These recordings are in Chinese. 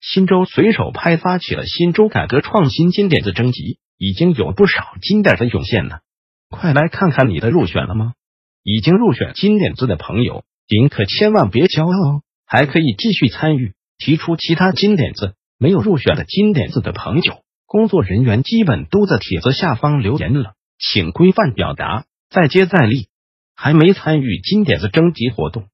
新州随手拍发起了新州改革创新金点子征集，已经有不少金点子涌现了，快来看看你的入选了吗？已经入选金点子的朋友，您可千万别骄傲哦，还可以继续参与。提出其他金点子没有入选的金点子的朋友，工作人员基本都在帖子下方留言了，请规范表达，再接再厉。还没参与金点子征集活动，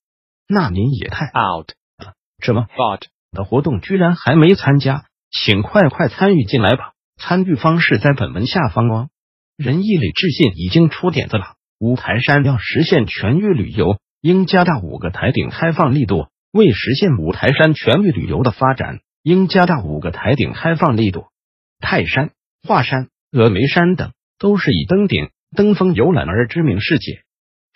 那您也太 out 了。什么 out 的活动居然还没参加？请快快参与进来吧！参与方式在本文下方哦。仁义礼智信已经出点子了，五台山要实现全域旅游，应加大五个台顶开放力度。为实现五台山全域旅游的发展，应加大五个台顶开放力度。泰山、华山、峨眉山等都是以登顶、登峰游览而知名世界。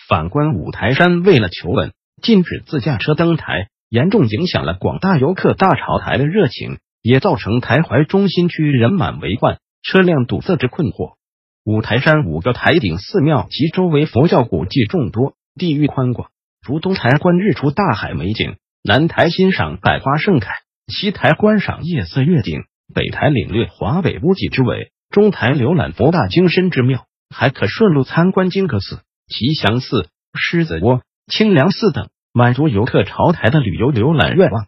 反观五台山，为了求稳，禁止自驾车登台，严重影响了广大游客大潮台的热情，也造成台怀中心区人满为患、车辆堵塞之困惑。五台山五个台顶寺庙及周围佛教古迹众多，地域宽广，如东台观日出大海美景。南台欣赏百花盛开，西台观赏夜色月景，北台领略华北屋脊之伟，中台浏览博大精深之妙，还可顺路参观金阁寺、吉祥寺、狮子窝、清凉寺等，满足游客朝台的旅游游览愿望。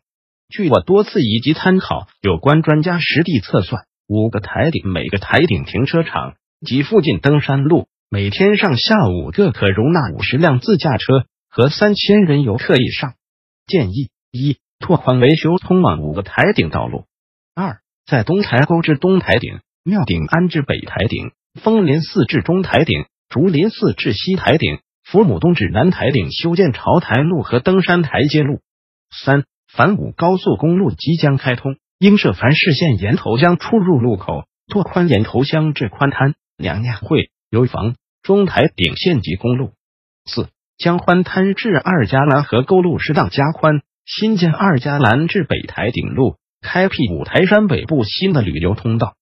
据我多次以及参考有关专家实地测算，五个台顶每个台顶停车场及附近登山路，每天上下午各可容纳五十辆自驾车和三千人游客以上。建议一拓宽维修通往五个台顶道路；二在东台沟至东台顶、庙顶安置北台顶、枫林寺至中台顶、竹林寺至西台顶、福母东至南台顶修建潮台路和登山台阶路。三凡五高速公路即将开通，应设凡市县岩头乡出入路口拓宽岩头乡至宽滩、娘娘会、油坊、中台顶县级公路。四将宽滩至二家栏河沟路适当加宽，新建二家栏至北台顶路，开辟五台山北部新的旅游通道。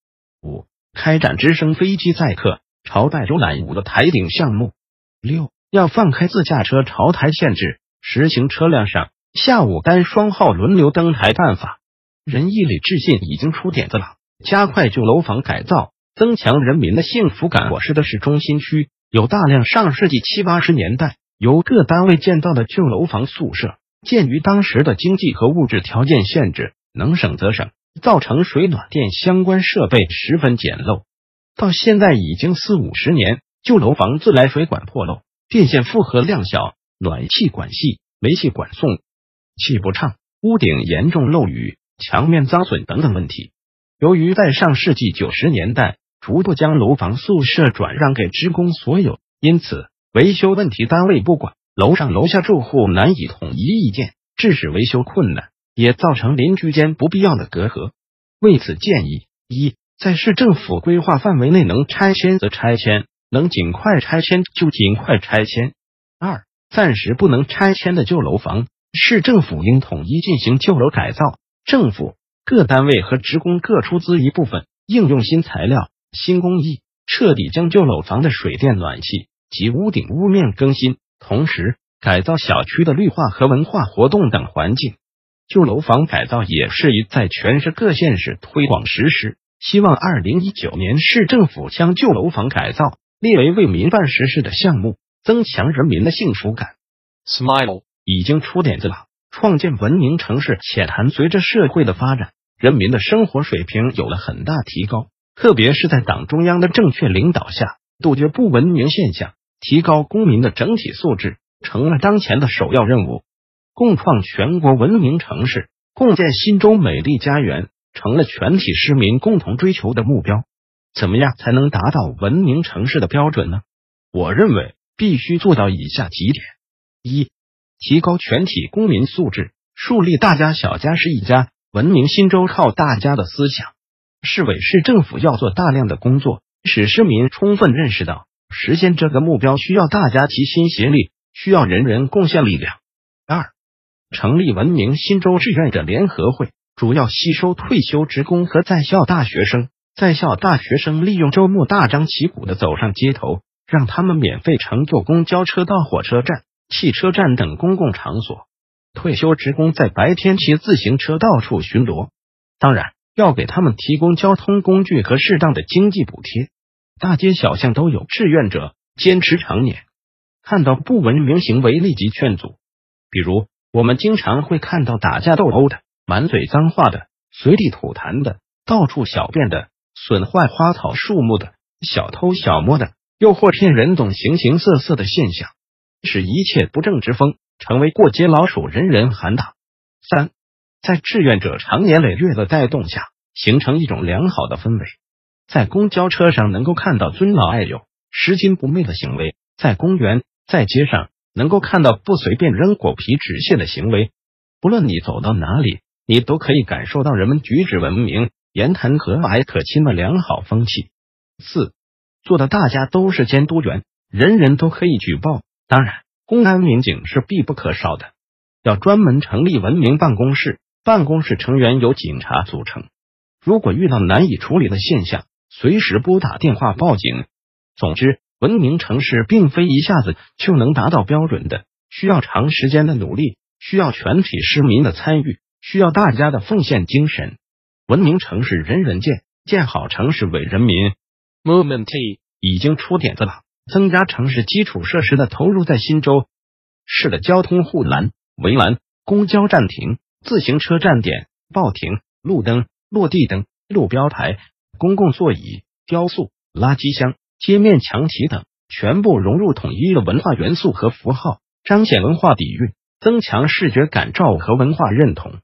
五、开展直升飞机载客朝拜游览五个台顶项目。六、要放开自驾车朝台限制，实行车辆上下午单双号轮流登台办法。仁义礼智信已经出点子了，加快旧楼房改造，增强人民的幸福感。我市的市中心区有大量上世纪七八十年代。由各单位建造的旧楼房宿舍，鉴于当时的经济和物质条件限制，能省则省，造成水暖电相关设备十分简陋。到现在已经四五十年，旧楼房自来水管破漏，电线负荷量小，暖气管细，煤气管送气不畅，屋顶严重漏雨，墙面脏损等等问题。由于在上世纪九十年代逐步将楼房宿舍转让给职工所有，因此。维修问题单位不管，楼上楼下住户难以统一意见，致使维修困难，也造成邻居间不必要的隔阂。为此，建议一，在市政府规划范围内能拆迁则拆迁，能尽快拆迁就尽快拆迁；二，暂时不能拆迁的旧楼房，市政府应统一进行旧楼改造，政府各单位和职工各出资一部分，应用新材料、新工艺，彻底将旧楼房的水电暖气。及屋顶屋面更新，同时改造小区的绿化和文化活动等环境。旧楼房改造也适宜在全市各县市推广实施。希望二零一九年市政府将旧楼房改造列为为民办实事的项目，增强人民的幸福感。Smile 已经出点子了，创建文明城市浅谈。随着社会的发展，人民的生活水平有了很大提高，特别是在党中央的正确领导下，杜绝不文明现象。提高公民的整体素质成了当前的首要任务，共创全国文明城市，共建新州美丽家园，成了全体市民共同追求的目标。怎么样才能达到文明城市的标准呢？我认为必须做到以下几点：一、提高全体公民素质，树立大家小家是一家、文明新州靠大家的思想，市委市政府要做大量的工作，使市民充分认识到实现这个目标需要大家齐心协力，需要人人贡献力量。二，成立文明新州志愿者联合会，主要吸收退休职工和在校大学生。在校大学生利用周末大张旗鼓的走上街头，让他们免费乘坐公交车到火车站、汽车站等公共场所。退休职工在白天骑自行车到处巡逻，当然要给他们提供交通工具和适当的经济补贴。大街小巷都有志愿者，坚持常年。看到不文明行为立即劝阻，比如我们经常会看到打架斗殴的、满嘴脏话的、随地吐痰的、到处小便的、损坏花草树木的、小偷小摸的，又或骗人等形形色色的现象，使一切不正之风。成为过街老鼠，人人喊打。三，在志愿者长年累月的带动下，形成一种良好的氛围。在公交车上能够看到尊老爱幼、拾金不昧的行为；在公园、在街上能够看到不随便扔果皮纸屑的行为。不论你走到哪里，你都可以感受到人们举止文明、言谈和蔼可亲的良好风气。四，做的大家都是监督员，人人都可以举报。当然。公安民警是必不可少的，要专门成立文明办公室，办公室成员由警察组成。如果遇到难以处理的现象，随时拨打电话报警。总之，文明城市并非一下子就能达到标准的，需要长时间的努力，需要全体市民的参与，需要大家的奉献精神。文明城市人人建，建好城市为人民。Movement 已经出点子了。增加城市基础设施的投入，在新州市的交通护栏、围栏、公交站亭、自行车站点、报亭、路灯、落地灯、路标牌、公共座椅、雕塑、垃圾箱、街面墙体等，全部融入统一的文化元素和符号，彰显文化底蕴，增强视觉感召和文化认同。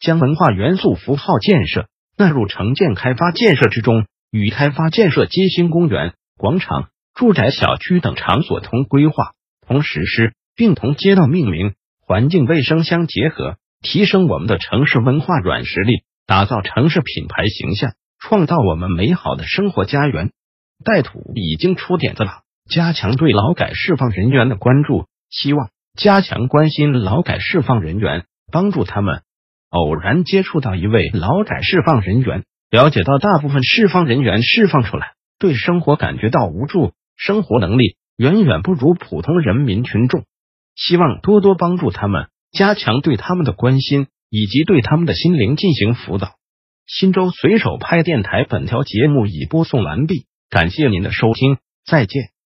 将文化元素符号建设纳入城建开发建设之中，与开发建设街心公园、广场。住宅小区等场所同规划、同实施，并同街道命名、环境卫生相结合，提升我们的城市文化软实力，打造城市品牌形象，创造我们美好的生活家园。带土已经出点子了，加强对劳改释放人员的关注，希望加强关心劳改释放人员，帮助他们。偶然接触到一位劳改释放人员，了解到大部分释放人员释放出来，对生活感觉到无助。生活能力远远不如普通人民群众，希望多多帮助他们，加强对他们的关心，以及对他们的心灵进行辅导。新州随手拍电台本条节目已播送完毕，感谢您的收听，再见。